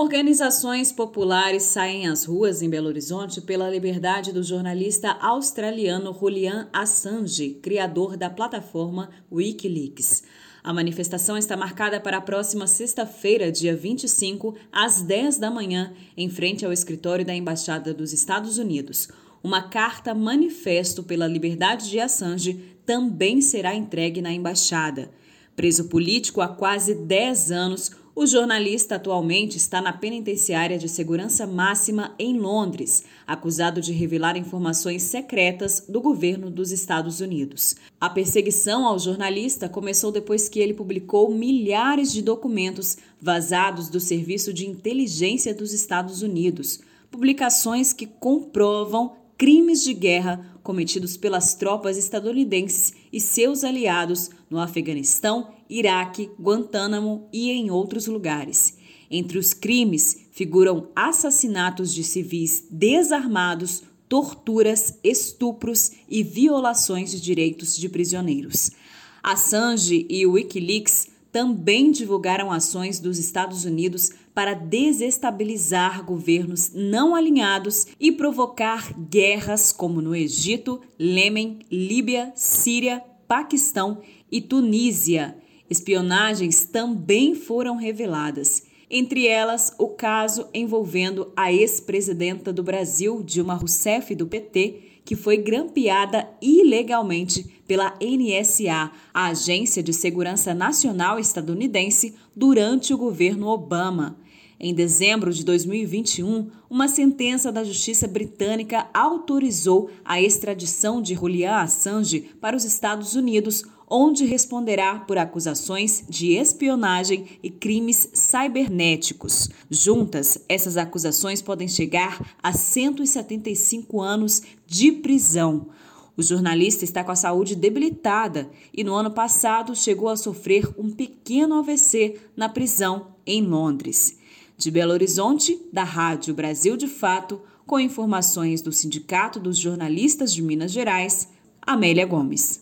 Organizações populares saem às ruas em Belo Horizonte pela liberdade do jornalista australiano Julian Assange, criador da plataforma Wikileaks. A manifestação está marcada para a próxima sexta-feira, dia 25, às 10 da manhã, em frente ao escritório da Embaixada dos Estados Unidos. Uma carta manifesto pela liberdade de Assange também será entregue na embaixada. Preso político há quase 10 anos, o jornalista atualmente está na penitenciária de segurança máxima em Londres, acusado de revelar informações secretas do governo dos Estados Unidos. A perseguição ao jornalista começou depois que ele publicou milhares de documentos vazados do Serviço de Inteligência dos Estados Unidos, publicações que comprovam crimes de guerra cometidos pelas tropas estadunidenses e seus aliados no Afeganistão, Iraque, Guantánamo e em outros lugares. Entre os crimes figuram assassinatos de civis desarmados, torturas, estupros e violações de direitos de prisioneiros. Assange e o Wikileaks também divulgaram ações dos Estados Unidos para desestabilizar governos não alinhados e provocar guerras como no Egito, Lêmen, Líbia, Síria, Paquistão e Tunísia. Espionagens também foram reveladas. Entre elas, o caso envolvendo a ex-presidenta do Brasil, Dilma Rousseff, do PT, que foi grampeada ilegalmente pela NSA, a Agência de Segurança Nacional estadunidense, durante o governo Obama. Em dezembro de 2021, uma sentença da Justiça Britânica autorizou a extradição de Julian Assange para os Estados Unidos, onde responderá por acusações de espionagem e crimes cibernéticos. Juntas, essas acusações podem chegar a 175 anos de prisão. O jornalista está com a saúde debilitada e no ano passado chegou a sofrer um pequeno AVC na prisão em Londres. De Belo Horizonte, da Rádio Brasil de Fato, com informações do Sindicato dos Jornalistas de Minas Gerais, Amélia Gomes.